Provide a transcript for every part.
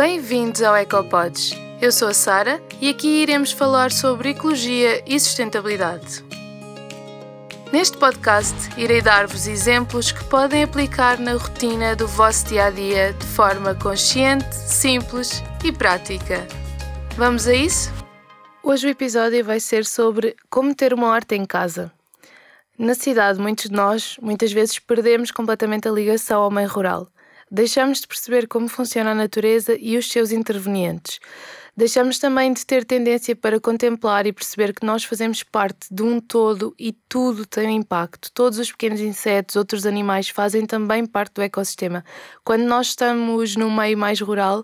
Bem-vindos ao Ecopods. Eu sou a Sara e aqui iremos falar sobre ecologia e sustentabilidade. Neste podcast, irei dar-vos exemplos que podem aplicar na rotina do vosso dia a dia de forma consciente, simples e prática. Vamos a isso? Hoje o episódio vai ser sobre como ter uma horta em casa. Na cidade, muitos de nós muitas vezes perdemos completamente a ligação ao meio rural. Deixamos de perceber como funciona a natureza e os seus intervenientes. Deixamos também de ter tendência para contemplar e perceber que nós fazemos parte de um todo e tudo tem impacto. Todos os pequenos insetos, outros animais fazem também parte do ecossistema. Quando nós estamos num meio mais rural,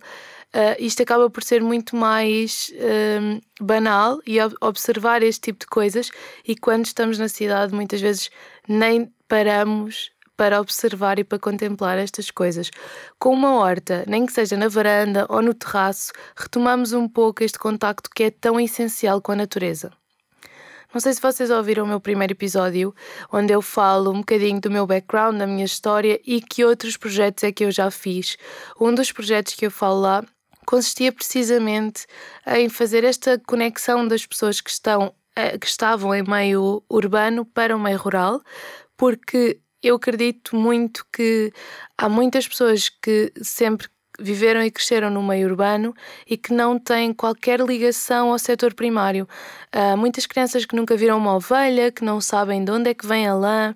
Uh, isto acaba por ser muito mais uh, banal e observar este tipo de coisas, e quando estamos na cidade, muitas vezes nem paramos para observar e para contemplar estas coisas. Com uma horta, nem que seja na varanda ou no terraço, retomamos um pouco este contacto que é tão essencial com a natureza. Não sei se vocês ouviram o meu primeiro episódio, onde eu falo um bocadinho do meu background, da minha história e que outros projetos é que eu já fiz. Um dos projetos que eu falo lá consistia precisamente em fazer esta conexão das pessoas que estão eh, que estavam em meio urbano para o meio rural, porque eu acredito muito que há muitas pessoas que sempre viveram e cresceram no meio urbano e que não têm qualquer ligação ao setor primário. Há muitas crianças que nunca viram uma ovelha, que não sabem de onde é que vem a lã,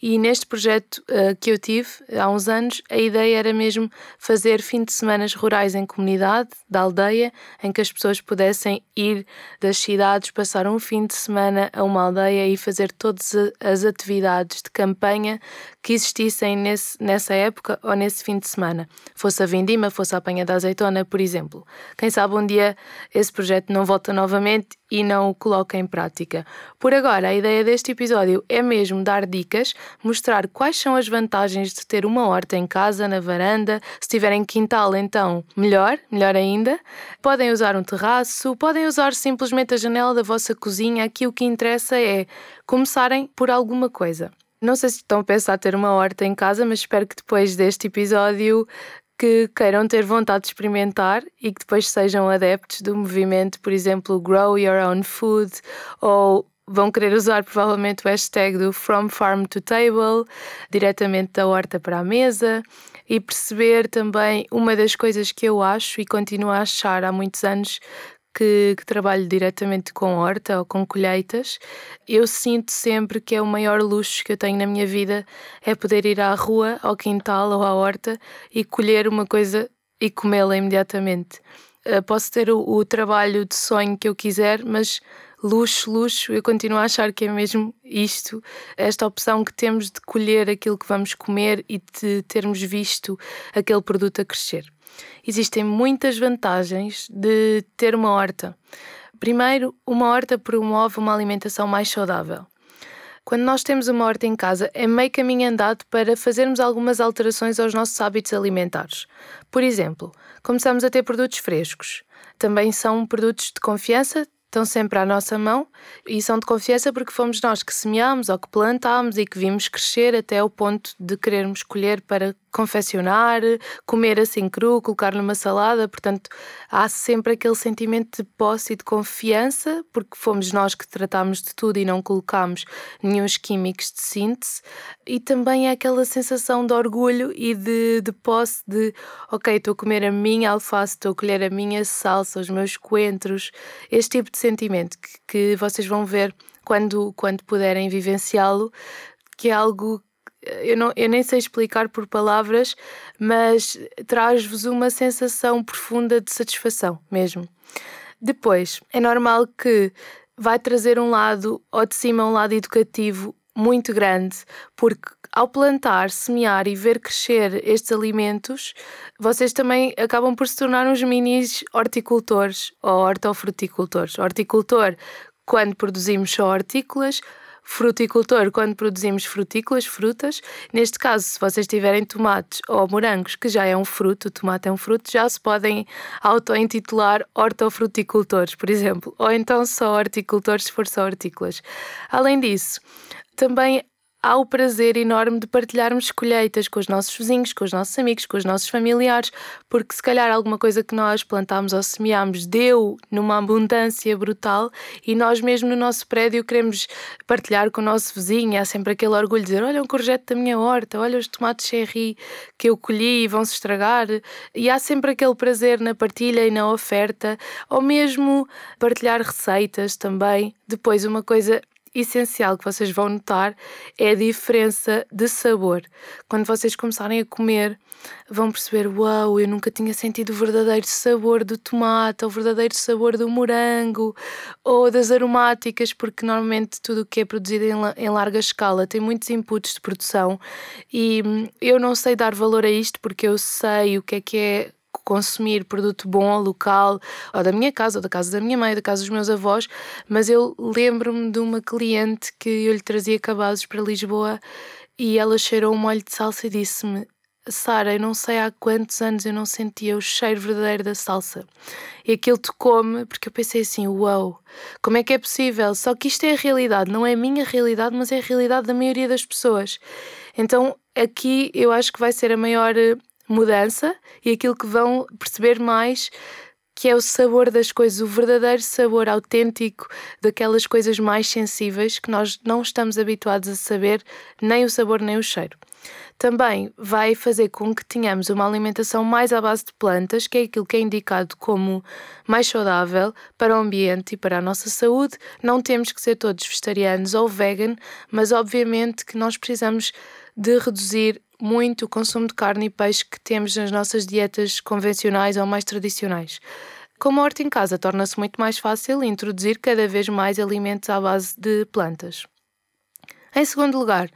e neste projeto uh, que eu tive há uns anos, a ideia era mesmo fazer fim de semanas rurais em comunidade, da aldeia, em que as pessoas pudessem ir das cidades, passar um fim de semana a uma aldeia e fazer todas as atividades de campanha que existissem nesse, nessa época ou nesse fim de semana. Fosse a vindima, fosse a apanha da azeitona, por exemplo. Quem sabe um dia esse projeto não volta novamente e não o coloca em prática. Por agora, a ideia deste episódio é mesmo dar dicas, mostrar quais são as vantagens de ter uma horta em casa, na varanda. Se tiverem quintal, então melhor, melhor ainda. Podem usar um terraço, podem usar simplesmente a janela da vossa cozinha. Aqui o que interessa é começarem por alguma coisa. Não sei se estão a pensar ter uma horta em casa, mas espero que depois deste episódio que queiram ter vontade de experimentar e que depois sejam adeptos do movimento, por exemplo, Grow Your Own Food ou vão querer usar provavelmente o hashtag do From Farm to Table, diretamente da horta para a mesa, e perceber também uma das coisas que eu acho e continuo a achar há muitos anos que, que, trabalho diretamente com horta ou com colheitas, eu sinto sempre que é o maior luxo que eu tenho na minha vida é poder ir à rua, ao quintal ou à horta e colher uma coisa e comê-la imediatamente. Uh, posso ter o, o trabalho de sonho que eu quiser, mas luxo, luxo, eu continuo a achar que é mesmo isto, esta opção que temos de colher aquilo que vamos comer e de termos visto aquele produto a crescer existem muitas vantagens de ter uma horta. Primeiro, uma horta promove uma alimentação mais saudável. Quando nós temos uma horta em casa, é meio caminho andado para fazermos algumas alterações aos nossos hábitos alimentares. Por exemplo, começamos a ter produtos frescos. Também são produtos de confiança, estão sempre à nossa mão e são de confiança porque fomos nós que semeámos ou que plantámos e que vimos crescer até o ponto de querermos colher para confeccionar, comer assim cru, colocar numa salada. Portanto, há sempre aquele sentimento de posse e de confiança porque fomos nós que tratámos de tudo e não colocámos nenhum químicos de síntese. E também é aquela sensação de orgulho e de, de posse de ok, estou a comer a minha alface, estou a colher a minha salsa, os meus coentros, este tipo de sentimento que, que vocês vão ver quando, quando puderem vivenciá-lo, que é algo eu, não, eu nem sei explicar por palavras, mas traz-vos uma sensação profunda de satisfação mesmo. Depois, é normal que vai trazer um lado, ou de cima um lado educativo muito grande, porque ao plantar, semear e ver crescer estes alimentos, vocês também acabam por se tornar uns minis horticultores ou hortofruticultores. Horticultor, quando produzimos só hortícolas, fruticultor quando produzimos frutícolas, frutas. Neste caso, se vocês tiverem tomates ou morangos, que já é um fruto, o tomate é um fruto, já se podem auto-intitular hortofruticultores, por exemplo, ou então só horticultores se for só hortícolas. Além disso, também há o prazer enorme de partilharmos colheitas com os nossos vizinhos, com os nossos amigos, com os nossos familiares, porque se calhar alguma coisa que nós plantámos ou semeámos deu numa abundância brutal e nós mesmo no nosso prédio queremos partilhar com o nosso vizinho. Há sempre aquele orgulho de dizer: Olha, um courgette da minha horta, olha os tomates cherry que eu colhi e vão se estragar. E há sempre aquele prazer na partilha e na oferta, ou mesmo partilhar receitas também. Depois, uma coisa essencial que vocês vão notar é a diferença de sabor. Quando vocês começarem a comer, vão perceber: uau, eu nunca tinha sentido o verdadeiro sabor do tomate, ou o verdadeiro sabor do morango, ou das aromáticas, porque normalmente tudo o que é produzido em, larga escala tem muitos inputs de produção e hum, eu não sei dar valor a isto porque eu sei o que é que é consumir produto bom, local, ou da minha casa, ou da casa da minha mãe, da casa dos meus avós, mas eu lembro-me de uma cliente que eu lhe trazia cabazes para Lisboa e ela cheirou um molho de salsa e disse-me Sara, eu não sei há quantos anos eu não sentia o cheiro verdadeiro da salsa. E aquilo tocou-me porque eu pensei assim: uau, wow, como é que é possível? Só que isto é a realidade, não é a minha realidade, mas é a realidade da maioria das pessoas. Então aqui eu acho que vai ser a maior mudança e aquilo que vão perceber mais que é o sabor das coisas, o verdadeiro sabor autêntico daquelas coisas mais sensíveis que nós não estamos habituados a saber, nem o sabor nem o cheiro. Também vai fazer com que tenhamos uma alimentação mais à base de plantas, que é aquilo que é indicado como mais saudável para o ambiente e para a nossa saúde. Não temos que ser todos vegetarianos ou vegan, mas obviamente que nós precisamos de reduzir muito o consumo de carne e peixe que temos nas nossas dietas convencionais ou mais tradicionais. Como a horta em casa, torna-se muito mais fácil introduzir cada vez mais alimentos à base de plantas. Em segundo lugar,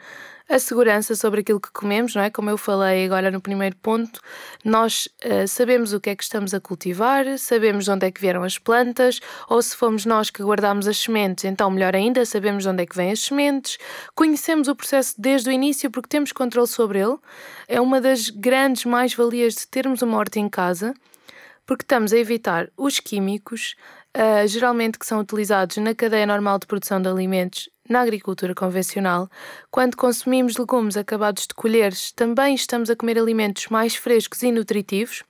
a segurança sobre aquilo que comemos, não é? Como eu falei agora no primeiro ponto, nós uh, sabemos o que é que estamos a cultivar, sabemos de onde é que vieram as plantas, ou se fomos nós que guardamos as sementes, então melhor ainda, sabemos de onde é que vêm as sementes, conhecemos o processo desde o início porque temos controle sobre ele. É uma das grandes mais-valias de termos uma horta em casa, porque estamos a evitar os químicos, uh, geralmente que são utilizados na cadeia normal de produção de alimentos na agricultura convencional, quando consumimos legumes acabados de colher, também estamos a comer alimentos mais frescos e nutritivos.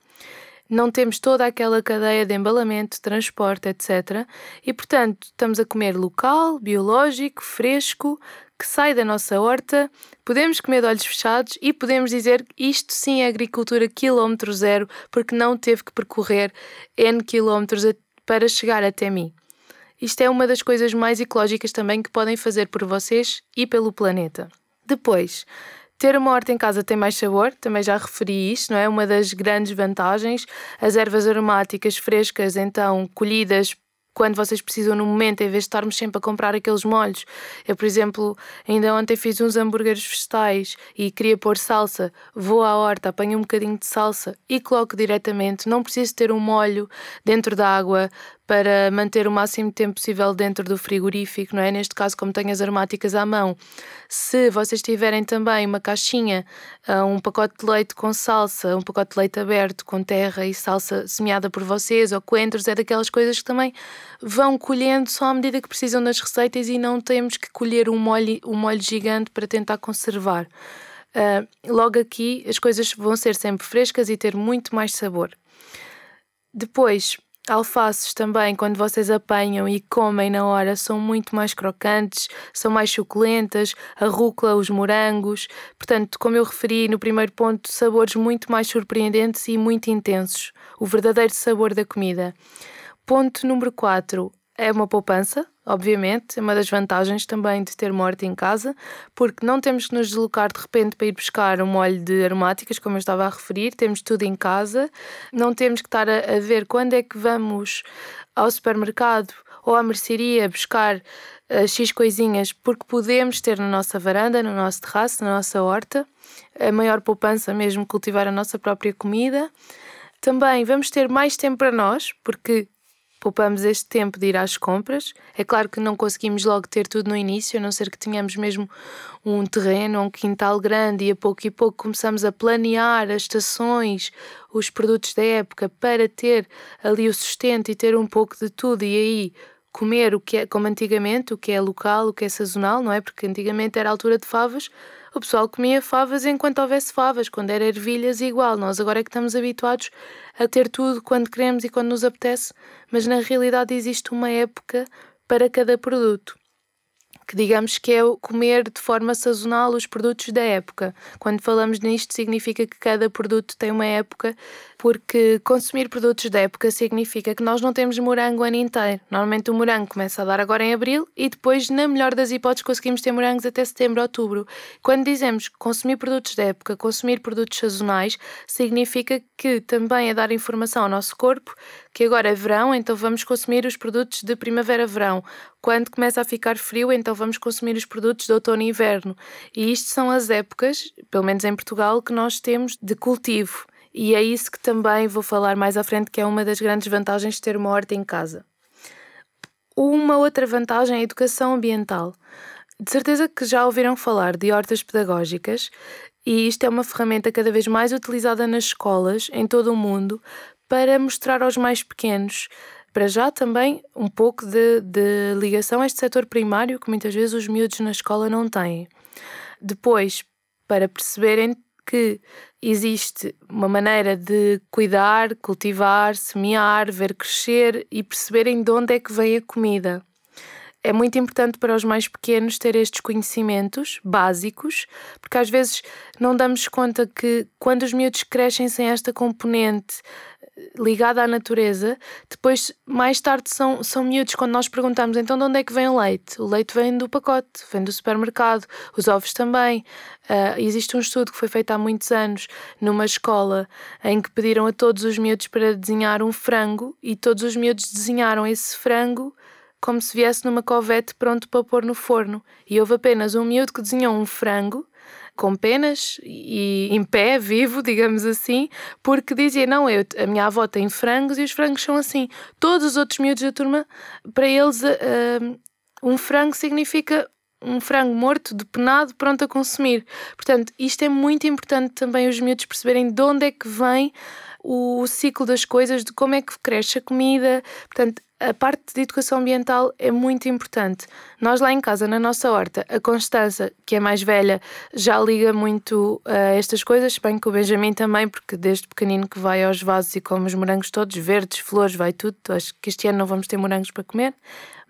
Não temos toda aquela cadeia de embalamento, transporte, etc. E, portanto, estamos a comer local, biológico, fresco, que sai da nossa horta. Podemos comer de olhos fechados e podemos dizer que isto sim é agricultura quilómetro zero, porque não teve que percorrer N quilómetros para chegar até mim. Isto é uma das coisas mais ecológicas também que podem fazer por vocês e pelo planeta. Depois, ter uma horta em casa tem mais sabor, também já referi isto, não é? Uma das grandes vantagens. As ervas aromáticas frescas, então colhidas quando vocês precisam no momento, em vez de estarmos sempre a comprar aqueles molhos. Eu, por exemplo, ainda ontem fiz uns hambúrgueres vegetais e queria pôr salsa. Vou à horta, apanho um bocadinho de salsa e coloco diretamente. Não preciso ter um molho dentro da água para manter o máximo tempo possível dentro do frigorífico, não é? Neste caso, como tenho as aromáticas à mão, se vocês tiverem também uma caixinha, ah, um pacote de leite com salsa, um pacote de leite aberto com terra e salsa semeada por vocês, ou coentros, é daquelas coisas que também vão colhendo só à medida que precisam das receitas e não temos que colher um molho, um molho gigante para tentar conservar. Uh, logo aqui as coisas vão ser sempre frescas e ter muito mais sabor. Depois, Alfaces também, quando vocês apanham e comem na hora, são muito mais crocantes, são mais suculentas, a rúcula, os morangos. Portanto, como eu referi no primeiro ponto, sabores muito mais surpreendentes e muito intensos. O verdadeiro sabor da comida. Ponto número 4 é uma poupança, obviamente, é uma das vantagens também de ter morte em casa, porque não temos que nos deslocar de repente para ir buscar um molho de aromáticas, como eu estava a referir, temos tudo em casa, não temos que estar a, a ver quando é que vamos ao supermercado ou à mercearia buscar uh, X coisinhas, porque podemos ter na nossa varanda, no nosso terraço, na nossa horta, a maior poupança mesmo cultivar a nossa própria comida. Também vamos ter mais tempo para nós, porque poupamos este tempo de ir às compras. É claro que não conseguimos logo ter tudo no início, a não ser que tenhamos mesmo um terreno, um quintal grande e a pouco e pouco começamos a planear as estações, os produtos da época para ter ali o sustento e ter um pouco de tudo e aí comer o que é, como antigamente, o que é local, o que é sazonal, não é? Porque antigamente era a altura de favas, o pessoal comia favas enquanto houvesse favas, quando era ervilhas igual. Nós agora é que estamos habituados a ter tudo quando queremos e quando nos apetece, mas na realidade existe uma época para cada produto que digamos que é comer de forma sazonal os produtos da época. Quando falamos nisto, significa que cada produto tem uma época, porque consumir produtos da época significa que nós não temos morango o ano inteiro. Normalmente o morango começa a dar agora em abril e depois, na melhor das hipóteses, conseguimos ter morangos até setembro, outubro. Quando dizemos consumir produtos da época, consumir produtos sazonais, significa que também é dar informação ao nosso corpo que agora é verão, então vamos consumir os produtos de primavera-verão. Quando começa a ficar frio, então vamos consumir os produtos de outono e inverno. E isto são as épocas, pelo menos em Portugal, que nós temos de cultivo. E é isso que também vou falar mais à frente, que é uma das grandes vantagens de ter uma horta em casa. Uma outra vantagem é a educação ambiental. De certeza que já ouviram falar de hortas pedagógicas e isto é uma ferramenta cada vez mais utilizada nas escolas em todo o mundo para mostrar aos mais pequenos, para já também um pouco de, de ligação a este setor primário que muitas vezes os miúdos na escola não têm. Depois, para perceberem que existe uma maneira de cuidar, cultivar, semear, ver crescer e perceberem de onde é que vem a comida. É muito importante para os mais pequenos ter estes conhecimentos básicos, porque às vezes não damos conta que quando os miúdos crescem sem esta componente ligada à natureza, depois, mais tarde, são, são miúdos. Quando nós perguntamos então de onde é que vem o leite, o leite vem do pacote, vem do supermercado, os ovos também. Uh, existe um estudo que foi feito há muitos anos numa escola em que pediram a todos os miúdos para desenhar um frango e todos os miúdos desenharam esse frango como se viesse numa covete pronto para pôr no forno. E houve apenas um miúdo que desenhou um frango com penas e em pé, vivo, digamos assim, porque dizia: Não, eu, a minha avó tem frangos e os frangos são assim. Todos os outros miúdos da turma, para eles, uh, um frango significa um frango morto, depenado, pronto a consumir. Portanto, isto é muito importante também os miúdos perceberem de onde é que vem o ciclo das coisas, de como é que cresce a comida. Portanto, a parte de educação ambiental é muito importante. Nós lá em casa, na nossa horta, a Constança, que é mais velha, já liga muito a estas coisas, bem que o Benjamin também, porque desde pequenino que vai aos vasos e come os morangos todos, verdes, flores, vai tudo. Acho que este ano não vamos ter morangos para comer,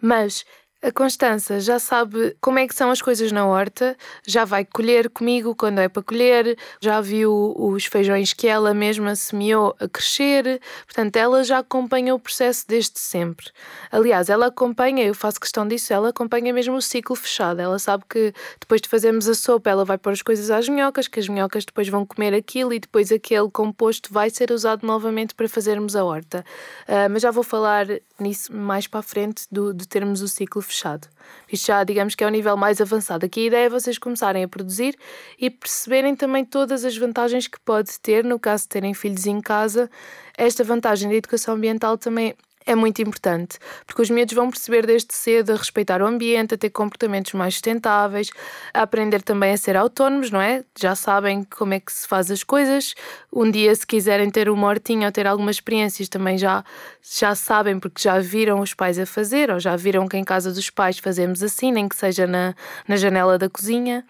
mas a Constança já sabe como é que são as coisas na horta, já vai colher comigo quando é para colher, já viu os feijões que ela mesma semeou a crescer, portanto, ela já acompanha o processo desde sempre. Aliás, ela acompanha, eu faço questão disso, ela acompanha mesmo o ciclo fechado. Ela sabe que depois de fazermos a sopa, ela vai pôr as coisas às minhocas, que as minhocas depois vão comer aquilo e depois aquele composto vai ser usado novamente para fazermos a horta. Uh, mas já vou falar nisso mais para a frente do, de termos o ciclo fechado fechado. Isto já, digamos que é o nível mais avançado. Aqui a ideia é vocês começarem a produzir e perceberem também todas as vantagens que pode ter no caso de terem filhos em casa. Esta vantagem da educação ambiental também é muito importante, porque os miúdos vão perceber desde cedo a respeitar o ambiente, a ter comportamentos mais sustentáveis, a aprender também a ser autónomos, não é? Já sabem como é que se faz as coisas. Um dia, se quiserem ter uma hortinha ou ter algumas experiências, também já, já sabem, porque já viram os pais a fazer, ou já viram que em casa dos pais fazemos assim, nem que seja na, na janela da cozinha.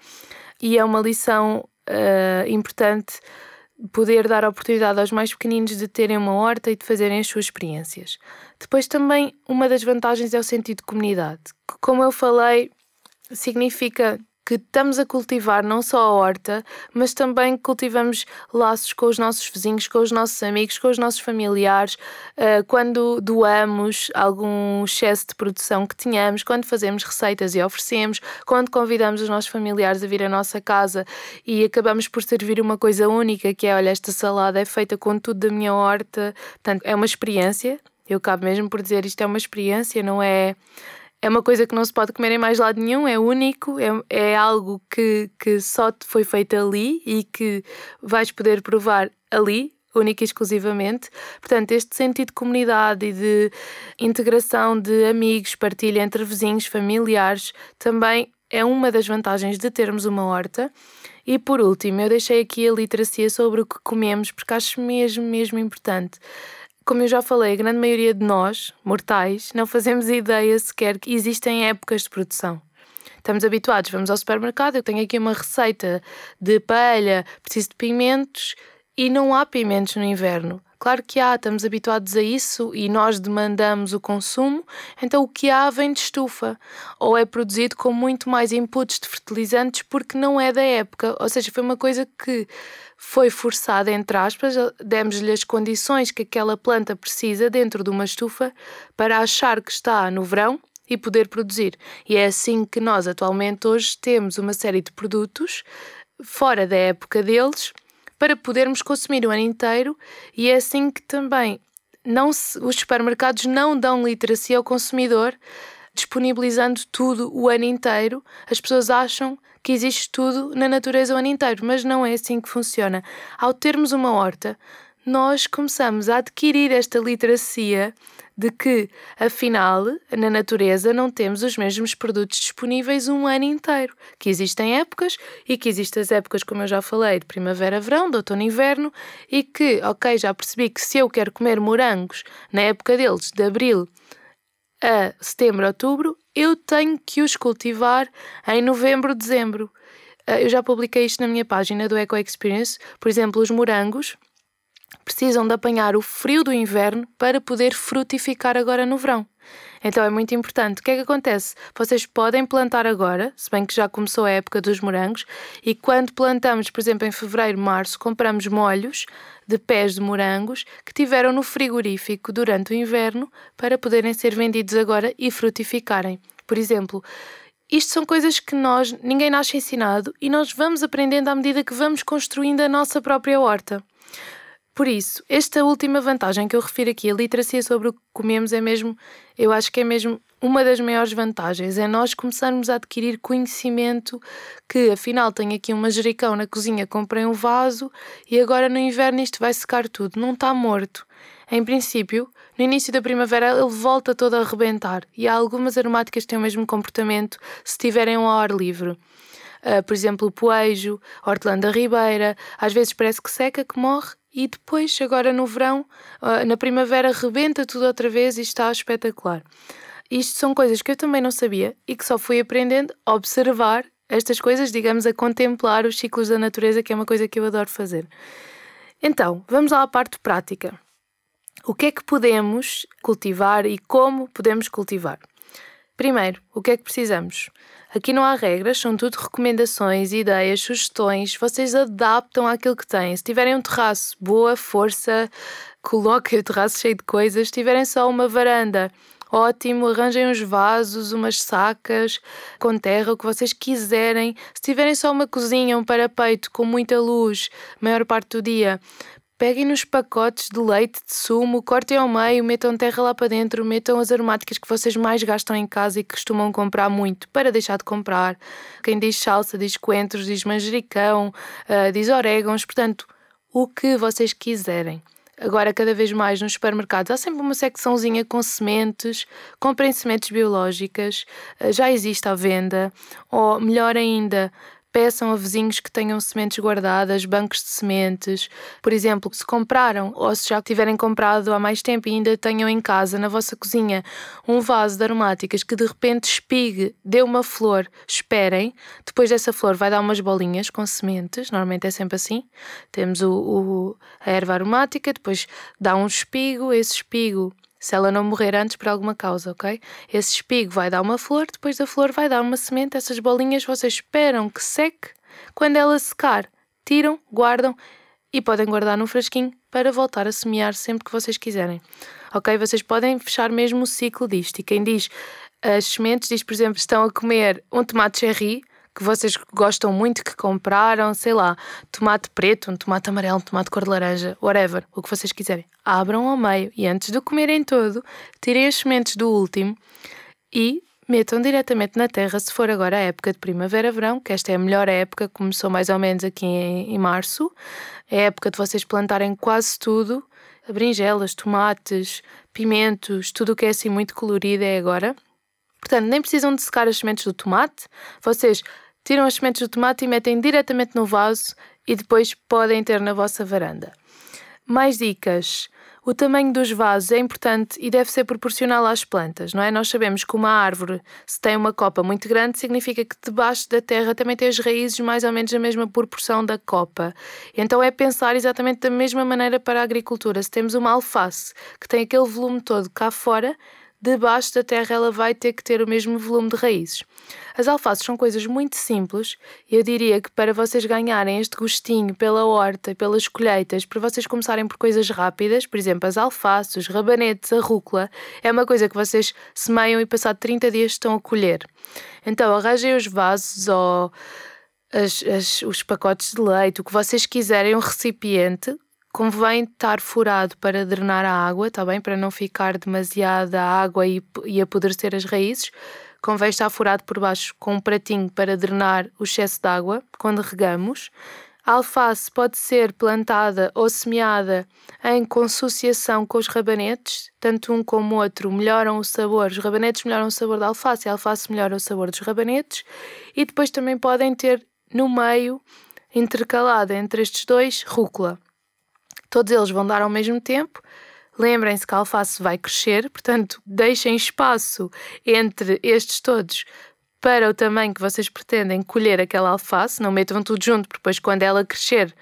E é uma lição uh, importante poder dar a oportunidade aos mais pequeninos de terem uma horta e de fazerem as suas experiências. Depois também uma das vantagens é o sentido de comunidade, que como eu falei, significa que estamos a cultivar não só a horta, mas também cultivamos laços com os nossos vizinhos, com os nossos amigos, com os nossos familiares, uh, quando doamos algum excesso de produção que tínhamos, quando fazemos receitas e oferecemos, quando convidamos os nossos familiares a vir à nossa casa e acabamos por servir uma coisa única, que é, olha, esta salada é feita com tudo da minha horta. Portanto, é uma experiência. Eu cabe mesmo por dizer isto é uma experiência, não é é uma coisa que não se pode comer em mais lado nenhum, é único, é, é algo que, que só te foi feito ali e que vais poder provar ali, única e exclusivamente. Portanto, este sentido de comunidade e de integração de amigos, partilha entre vizinhos, familiares, também é uma das vantagens de termos uma horta. E por último, eu deixei aqui a literacia sobre o que comemos, porque acho mesmo, mesmo importante Como eu já falei, a grande maioria de nós, mortais, não fazemos ideia sequer que existem épocas de produção. Estamos habituados, vamos ao supermercado, eu tenho aqui uma receita de paella, preciso de pimentos e não há pimentos no inverno. Claro que há, estamos habituados a isso e nós demandamos o consumo, então o que há vem de estufa ou é produzido com muito mais inputs de fertilizantes porque não é da época, ou seja, foi uma coisa que foi forçada, entre aspas, demos-lhe as condições que aquela planta precisa dentro de uma estufa para achar que está no verão e poder produzir. E é assim que nós atualmente hoje temos uma série de produtos fora da época deles para podermos consumir o ano inteiro e é assim que também não se, os supermercados não dão literacia ao consumidor, disponibilizando tudo o ano inteiro. As pessoas acham que existe tudo na natureza o ano inteiro, mas não é assim que funciona. Ao termos uma horta, nós começamos a adquirir esta literacia de que, afinal, na natureza não temos os mesmos produtos disponíveis um ano inteiro, que existem épocas e que existem as épocas, como eu já falei, de primavera, verão, de outono, inverno, e que, ok, já percebi que se eu quero comer morangos na época deles, de abril a setembro, outubro, eu tenho que os cultivar em novembro, dezembro. Ah, eu já publiquei isto na minha página do Eco Experience. Por exemplo, os morangos precisam de apanhar o frio do inverno para poder frutificar agora no verão. Então é muito importante. O que é que acontece? Vocês podem plantar agora, se bem que já começou a época dos morangos, e quando plantamos, por exemplo, em fevereiro, março, compramos molhos de pés de morangos que tiveram no frigorífico durante o inverno para poderem ser vendidos agora e frutificarem. Por exemplo, isto são coisas que nós, ninguém nasce ensinado e nós vamos aprendendo à medida que vamos construindo a nossa própria horta. Por isso, esta última vantagem que eu refiro aqui, a literacia sobre o que comemos, é mesmo, eu acho que é mesmo uma das maiores vantagens, é nós começarmos a adquirir conhecimento que, afinal, tenho aqui um manjericão na cozinha, comprei um vaso e agora no inverno isto vai secar tudo, não está morto. Em princípio, no início da primavera ele volta todo a arrebentar e há algumas aromáticas que têm o mesmo comportamento se estiverem ao ar livre. Uh, por exemplo, o poejo, a hortelã da ribeira, às vezes parece que seca, que morre e depois, agora no verão, ah, na primavera, rebenta tudo outra vez e está espetacular. Isto são coisas que eu também não sabia e que só fui aprendendo a observar estas coisas, digamos, a contemplar os ciclos da natureza, que é uma coisa que eu adoro fazer. Então, vamos lá à parte prática. O que é que podemos cultivar e como podemos cultivar? Primeiro, o que é que precisamos? Aqui não há regras, são tudo recomendações, ideias, sugestões. Vocês adaptam àquilo que têm. Se tiverem um terraço, boa força, coloquem o terraço cheio de coisas. Se tiverem só uma varanda, ótimo, arranjem uns vasos, umas sacas com terra, o que vocês quiserem. Se tiverem só uma cozinha, um parapeito com muita luz, maior parte do dia, Peguem nos pacotes de leite, de sumo, cortem ao meio, metam terra lá para dentro, metam as aromáticas que vocês mais gastam em casa e que costumam comprar muito para deixar de comprar. Quem diz salsa, diz coentros, diz manjericão, uh, diz orégãos, portanto, o que vocês quiserem. Agora, cada vez mais nos supermercados, há sempre uma secçãozinha com sementes, comprem sementes biológicas, ah, já existe à venda, ou melhor ainda, peçam a vizinhos que tenham sementes guardadas, bancos de sementes. Por exemplo, se compraram ou se já tiverem comprado há mais tempo e ainda tenham em casa, na vossa cozinha, um vaso de aromáticas que de repente espigue, dê uma flor, esperem. Depois dessa flor vai dar umas bolinhas com sementes, normalmente é sempre assim. Temos o, o a erva aromática, depois dá um espigo, esse espigo se ela não morrer antes por alguma causa, ok? Esse espigo vai dar uma flor, depois da flor vai dar uma semente. Essas bolinhas vocês esperam que seque. Quando ela secar, tiram, guardam e podem guardar num frasquinho para voltar a semear sempre que vocês quiserem. Ok? Vocês podem fechar mesmo o ciclo disto. E quem diz as sementes, diz, por exemplo, estão a comer um tomate cherry que vocês gostam muito, que compraram, sei lá, tomate preto, um tomate amarelo, um tomate cor de laranja, whatever, o que vocês quiserem. Abram ao meio e antes de comerem todo, tirem as sementes do último e metam diretamente na terra se for agora a época de primavera-verão, que esta é a melhor época, começou mais ou menos aqui em, em março. É a época de vocês plantarem quase tudo, berinjelas, tomates, pimentos, tudo o que é assim muito colorido é agora. Portanto, nem precisam de secar as sementes do tomate. Vocês tiram as sementes do tomate e metem diretamente no vaso e depois podem ter na vossa varanda. Mais dicas. O tamanho dos vasos é importante e deve ser proporcional às plantas, não é? Nós sabemos que uma árvore, se tem uma copa muito grande, significa que debaixo da terra também tem as raízes mais ou menos da mesma proporção da copa. Então é pensar exatamente da mesma maneira para a agricultura. Se temos uma alface que tem aquele volume todo cá fora, debaixo da terra ela vai ter que ter o mesmo volume de raízes. As alfaces são coisas muito simples e eu diria que para vocês ganharem este gostinho pela horta pelas colheitas, para vocês começarem por coisas rápidas, por exemplo, as alfaces, os rabanetes, a rúcula, é uma coisa que vocês semeiam e passado 30 dias estão a colher. Então arranjem os vasos ou as, as, os pacotes de leite, o que vocês quiserem, um recipiente Convém estar furado para drenar a água, está bem? Para não ficar demasiada água e, e apodrecer as raízes. Convém estar furado por baixo com um pratinho para drenar o excesso de água quando regamos. A alface pode ser plantada ou semeada em consociação com os rabanetes, tanto um como o outro melhoram o sabor. Os rabanetes melhoram o sabor da alface a alface melhora o sabor dos rabanetes. E depois também podem ter no meio, intercalada entre estes dois, rúcula. Todos eles vão dar ao mesmo tempo. Lembrem-se que a alface vai crescer, portanto, deixem espaço entre estes todos para o tamanho que vocês pretendem colher aquela alface. Não metam tudo junto, porque depois, quando ela crescer,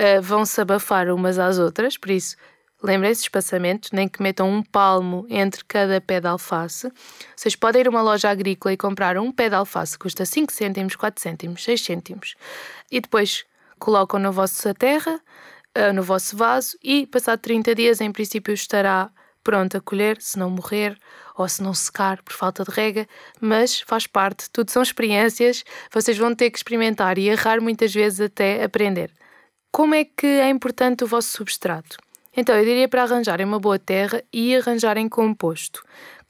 uh, vão-se abafar umas às outras. Por isso, lembrem-se de espaçamento, nem que metam um palmo entre cada pé de alface. Vocês podem ir a uma loja agrícola e comprar um pé de alface, custa 5 cêntimos, 4 cêntimos, 6 cêntimos. E depois colocam na vossa terra, uh, no vosso vaso e, passado 30 dias, em princípio, estará pronto a colher, se não morrer ou se não secar por falta de rega, mas faz parte, tudo são experiências, vocês vão ter que experimentar e errar muitas vezes até aprender. Como é que é importante o vosso substrato? Então, eu diria para arranjarem uma boa terra e arranjarem composto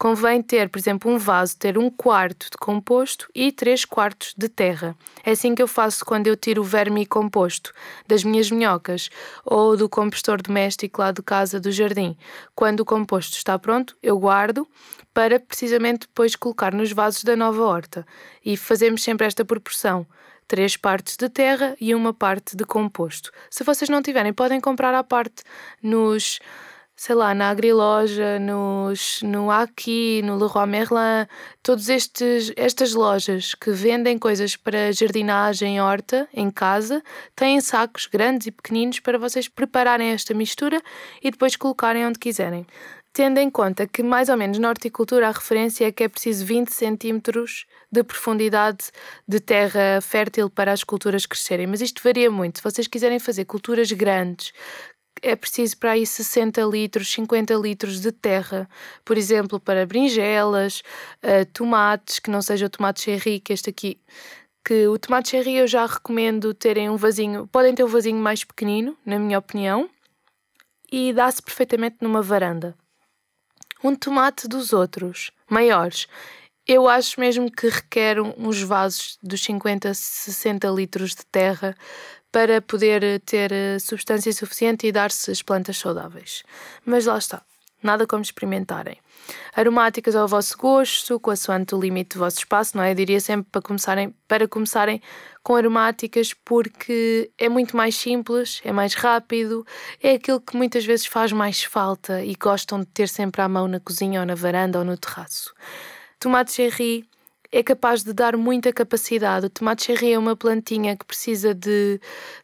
convém ter, por exemplo, um vaso, ter um quarto de composto e três quartos de terra. É assim que eu faço quando eu tiro o verme composto das minhas minhocas ou do compostor doméstico lá de casa do jardim. Quando o composto está pronto, eu guardo para precisamente depois colocar nos vasos da nova horta. E fazemos sempre esta proporção três partes de terra e uma parte de composto. Se vocês não tiverem, podem comprar à parte nos sei lá, na Agriloja, nos, no Aqui, no Leroy Merlin, todas estas lojas que vendem coisas para jardinagem, horta, em casa, têm sacos grandes e pequeninos para vocês prepararem esta mistura e depois colocarem onde quiserem. Tendo em conta que, mais ou menos, na horticultura a referência é que é preciso 20 centímetros de profundidade de terra fértil para as culturas crescerem, mas isto varia muito. Se vocês quiserem fazer culturas grandes, é preciso para aí 60 litros, 50 litros de terra, por exemplo, para berinjelas, uh, tomates, que não seja o tomate cherry, que este aqui, que o tomate cherry eu já recomendo terem um vasinho, podem ter um vasinho mais pequenino, na minha opinião, e dá-se perfeitamente numa varanda. Um tomate dos outros, maiores, eu acho mesmo que requer uns vasos dos 50 a 60 litros de terra para poder ter eh, substância suficiente e dar-se as plantas saudáveis. Mas lá está, nada como experimentarem. Aromáticas ao vosso gosto, com a o limite do vosso espaço, não é? Eu diria sempre para começarem, para começarem com aromáticas porque é muito mais simples, é mais rápido, é aquilo que muitas vezes faz mais falta e gostam de ter sempre à mão na cozinha ou na varanda ou no terraço. Tomate cherry é capaz de dar muita capacidade. O tomate cherry é uma plantinha que precisa de,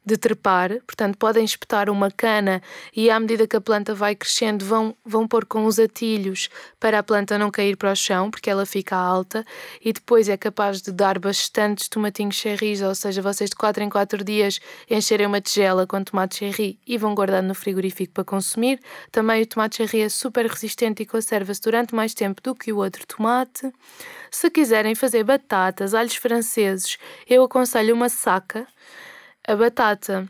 de trepar, portanto, podem espetar uma cana e, à medida que a planta vai crescendo, vão, vão pôr com os atilhos para a planta não cair para o chão, porque ela fica alta, e depois é capaz de dar bastantes tomatinhos cherrys, ou seja, vocês de 4 em 4 dias encherem uma tigela com tomate cherry e vão guardando no frigorífico para consumir. Também o tomate cherry é super resistente e conserva-se durante mais tempo do que o outro tomate. Se quiserem fazer batatas, alhos franceses, eu aconselho uma saca. A batata,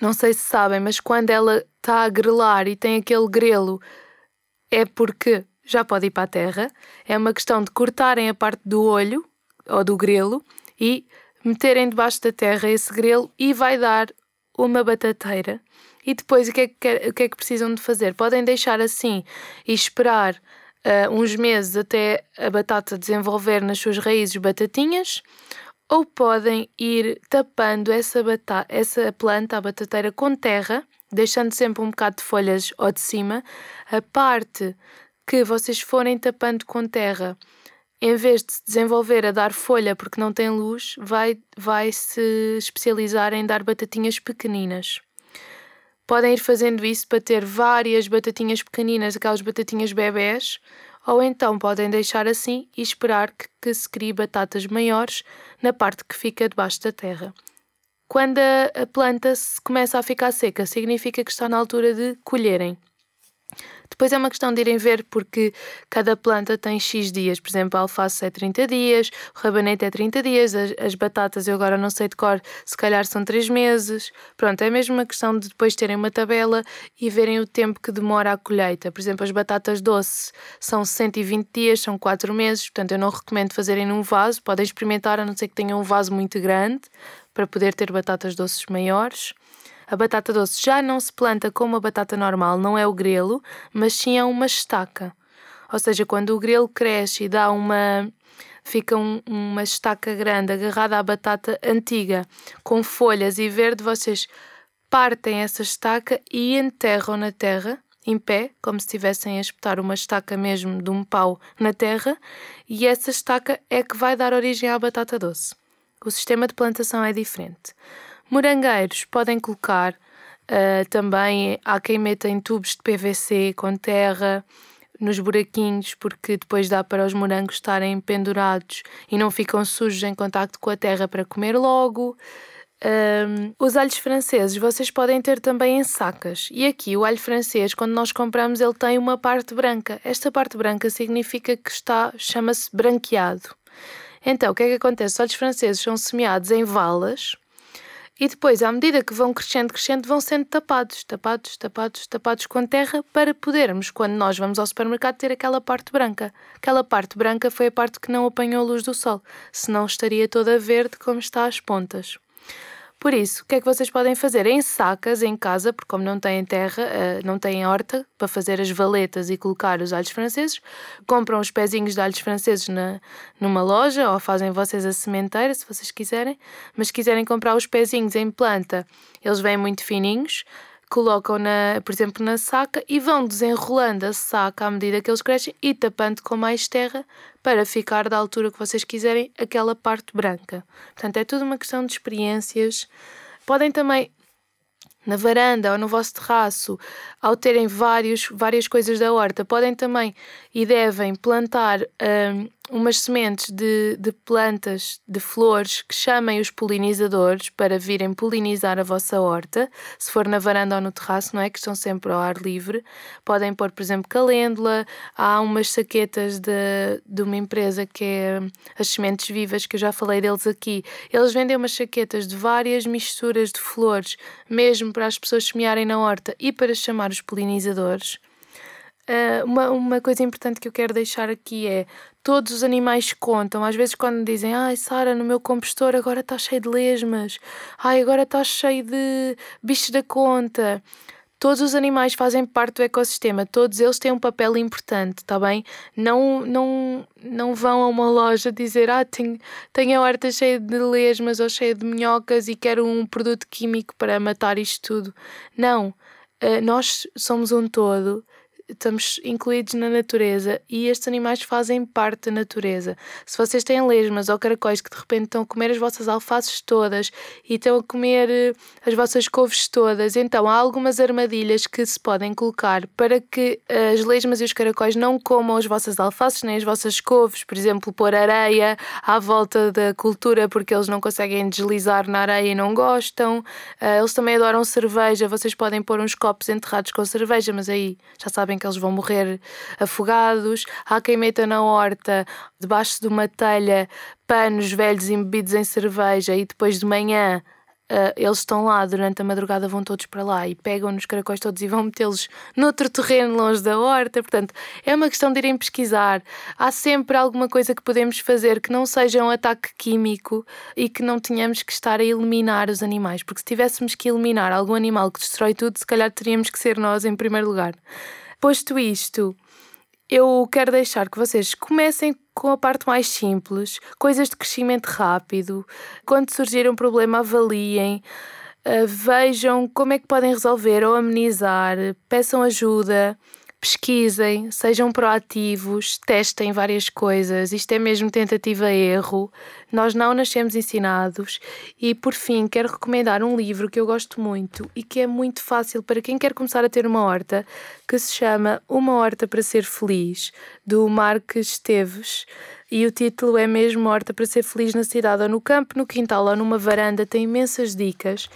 não sei se sabem, mas quando ela está a grelar e tem aquele grelo, é porque já pode ir para a terra. É uma questão de cortarem a parte do olho ou do grelo e meterem debaixo da terra esse grelo e vai dar uma batateira. E depois o que, é que, o que é que precisam de fazer? Podem deixar assim e esperar uh, uns meses até a batata desenvolver nas suas raízes batatinhas, ou podem ir tapando essa, essa planta, a batateira, com terra deixando sempre um bocado de folhas ao de cima. A parte que vocês forem tapando com terra, em vez de se desenvolver a dar folha porque não tem luz, vai, vai se especializar em dar batatinhas pequeninas. Podem ir fazendo isso para ter várias batatinhas pequeninas, aquelas batatinhas bebés, ou então podem deixar assim e esperar que, que se crie batatas maiores na parte que fica debaixo da terra. Quando a, a planta se começa a ficar seca, significa que está na altura de colherem. Depois é uma questão de irem ver porque cada planta tem X dias. Por exemplo, a alface é 30 dias, o rabanete é 30 dias, as, as, batatas eu agora não sei de cor, se calhar são 3 meses. Pronto, é mesmo uma questão de depois terem uma tabela e verem o tempo que demora a colheita. Por exemplo, as batatas doce são 120 dias, são 4 meses, portanto eu não recomendo fazerem num vaso. Podem experimentar, a não ser que tenham um vaso muito grande para poder ter batatas doces maiores. A batata doce já não se planta como a batata normal, não é o grelo, mas sim é uma estaca. Ou seja, quando o grelo cresce e dá uma. fica um, uma estaca grande agarrada à batata antiga, com folhas e verde, vocês partem essa estaca e enterram na terra, em pé, como se estivessem a espetar uma estaca mesmo de um pau na terra, e essa estaca é que vai dar origem à batata doce. O sistema de plantação é diferente. Morangueiros podem colocar uh, também, há quem meta em tubos de PVC com terra nos buraquinhos, porque depois dá para os morangos estarem pendurados e não ficam sujos em contacto com a terra para comer logo. Um, os alhos franceses vocês podem ter também em sacas. E aqui o alho francês, quando nós compramos, ele tem uma parte branca. Esta parte branca significa que está, chama-se branqueado. Então, o que é que acontece? Os alhos franceses são semeados em valas e depois, à medida que vão crescendo, crescendo, vão sendo tapados, tapados, tapados, tapados com terra para podermos, quando nós vamos ao supermercado, ter aquela parte branca. Aquela parte branca foi a parte que não apanhou a luz do sol, senão estaria toda verde como está às pontas. Por isso, o que é que vocês podem fazer? Em sacas, em casa, porque como não têm terra, eh, não têm horta para fazer as valetas e colocar os alhos franceses, compram os pezinhos de alhos franceses na, numa loja ou fazem vocês a sementeira, se vocês quiserem. Mas se quiserem comprar os pezinhos em planta, eles vêm muito fininhos colocam, na, por exemplo, na saca e vão desenrolando a saca à medida que eles crescem e tapando com mais terra para ficar da altura que vocês quiserem aquela parte branca. Portanto, é tudo uma questão de experiências. Podem também na varanda ou no vosso terraço, ao terem vários, várias coisas da horta, podem também e devem plantar um, umas sementes de, de plantas, de flores que chamem os polinizadores para virem polinizar a vossa horta, se for na varanda ou no terraço, não é? Que estão sempre ao ar livre. Podem pôr, por exemplo, calêndula. Há umas saquetas de, de uma empresa que é as Sementes Vivas, que eu já falei deles aqui. Eles vendem umas saquetas de várias misturas de flores, mesmo para as pessoas semearem na horta e para chamar os polinizadores. Uh, uma, uma coisa importante que eu quero deixar aqui é todos os animais contam. Às vezes, quando dizem, ai Sara, no meu compostor agora está cheio de lesmas, ai agora está cheio de bichos da conta. Todos os animais fazem parte do ecossistema, todos eles têm um papel importante, está bem? Não, não, não vão a uma loja dizer, ah, tenho, tenho a horta cheia de lesmas ou cheia de minhocas e quero um produto químico para matar isto tudo. Não, uh, nós somos um todo estamos incluídos na natureza e estes animais fazem parte da natureza. Se vocês têm lesmas ou caracóis que de repente estão a comer as vossas alfaces todas e estão a comer eh, as vossas couves todas, então há algumas armadilhas que se podem colocar para que as lesmas e os caracóis não comam as vossas alfaces nem as vossas couves, por exemplo, pôr areia à volta da cultura porque eles não conseguem deslizar na areia e não gostam. Eh, eles também adoram cerveja, vocês podem pôr uns copos enterrados com cerveja, mas aí já sabem sabem que eles vão morrer afogados. Há quem meta na horta, debaixo de uma telha, panos velhos embebidos em cerveja e depois de manhã Uh, eles estão lá durante a madrugada, vão todos para lá e pegam nos caracóis todos e vão metê-los noutro terreno longe da horta. Portanto, é uma questão de irem pesquisar. Há sempre alguma coisa que podemos fazer que não seja um ataque químico e que não tenhamos que estar a eliminar os animais, porque se tivéssemos que eliminar algum animal que destrói tudo, se calhar teríamos que ser nós em primeiro lugar. Posto isto, eu quero deixar que vocês comecem com a parte mais simples, coisas de crescimento rápido. Quando surgir um problema, avaliem. uh, vejam como é que podem resolver ou amenizar, peçam ajuda, pesquisem, sejam proativos, testem várias coisas. Isto é mesmo tentativa-erro. Nós não nascemos ensinados. E por fim, quero recomendar um livro que eu gosto muito e que é muito fácil para quem quer começar a ter uma horta, que se chama Uma Horta para Ser Feliz, do Marques Esteves. E o título é mesmo Horta para Ser Feliz na cidade ou no campo, no quintal ou numa varanda. Tem imensas dicas.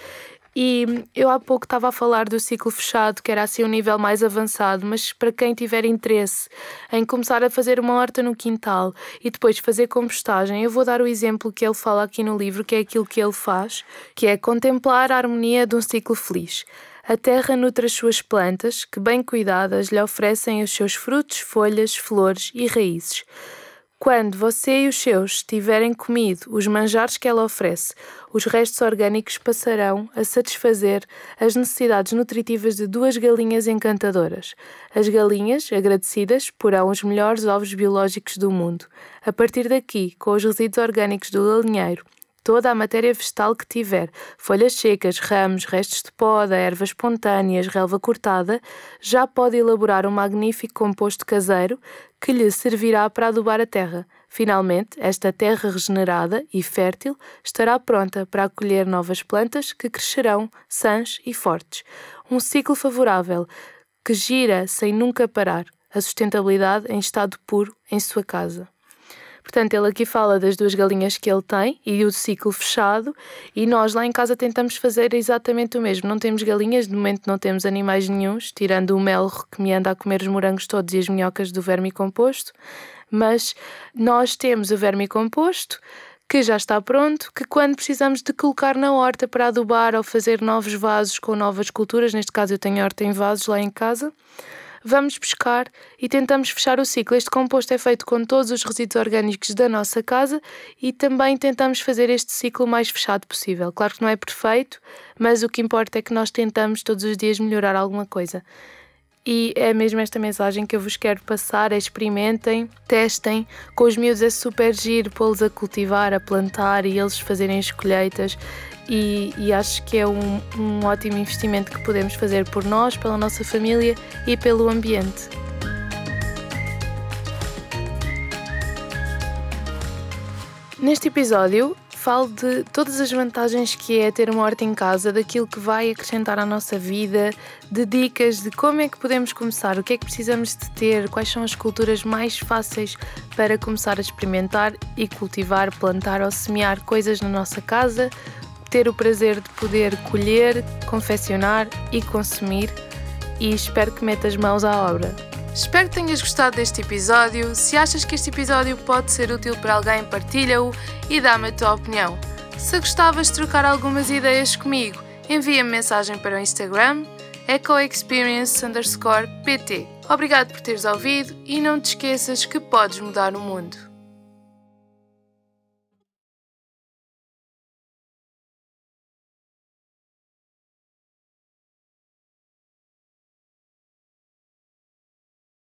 E eu há pouco estava a falar do ciclo fechado, que era assim um nível mais avançado, mas para quem tiver interesse em começar a fazer uma horta no quintal e depois fazer compostagem, eu vou dar o exemplo que ele fala aqui no livro, que é aquilo que ele faz, que é contemplar a harmonia de um ciclo feliz. A terra nutre as suas plantas, que bem cuidadas lhe oferecem os seus frutos, folhas, flores e raízes. Quando você e os seus tiverem comido os manjares que ela oferece, os restos orgânicos passarão a satisfazer as necessidades nutritivas de duas galinhas encantadoras. As galinhas, agradecidas, porão os melhores ovos biológicos do mundo. A partir daqui, com os resíduos orgânicos do galinheiro, toda a matéria vegetal que tiver, folhas secas, ramos, restos de poda, ervas espontâneas, relva cortada, já pode elaborar um magnífico composto caseiro que lhe servirá para adubar a terra. Finalmente, esta terra regenerada e fértil estará pronta para acolher novas plantas que crescerão sãs e fortes. Um ciclo favorável que gira sem nunca parar, a sustentabilidade em estado puro em sua casa. Portanto, ele aqui fala das duas galinhas que ele tem e o ciclo fechado, e nós lá em casa tentamos fazer exatamente o mesmo. Não temos galinhas, de momento não temos animais nenhums, tirando o melro que me anda a comer os morangos todos e as minhocas do verme composto, mas nós temos o verme composto que já está pronto, que quando precisamos de colocar na horta para adubar ou fazer novos vasos com novas culturas, neste caso eu tenho horta em vasos lá em casa, vamos pescar e tentamos fechar o ciclo. Este composto é feito com todos os resíduos orgânicos da nossa casa e também tentamos fazer este ciclo o mais fechado possível. Claro que não é perfeito, mas o que importa é que nós tentamos todos os dias melhorar alguma coisa. E é mesmo esta mensagem que eu vos quero passar: experimentem, testem. Com os miúdos é super giro pô-los a cultivar, a plantar e eles fazerem as colheitas e, e acho que é um, um ótimo investimento que podemos fazer por nós, pela nossa família e pelo ambiente. Neste episódio, falo de todas as vantagens que é ter uma horta em casa, daquilo que vai acrescentar à nossa vida, de dicas de como é que podemos começar, o que é que precisamos de ter, quais são as culturas mais fáceis para começar a experimentar e cultivar, plantar ou semear coisas na nossa casa, ter o prazer de poder colher, confeccionar e consumir e espero que metas mãos à obra. Espero que tenhas gostado deste episódio. Se achas que este episódio pode ser útil para alguém, partilha-o e dá-me a tua opinião. Se gostavas de trocar algumas ideias comigo, envia-me mensagem para o Instagram ecoexperience_pt. Obrigado por teres ouvido e não te esqueças que podes mudar o mundo.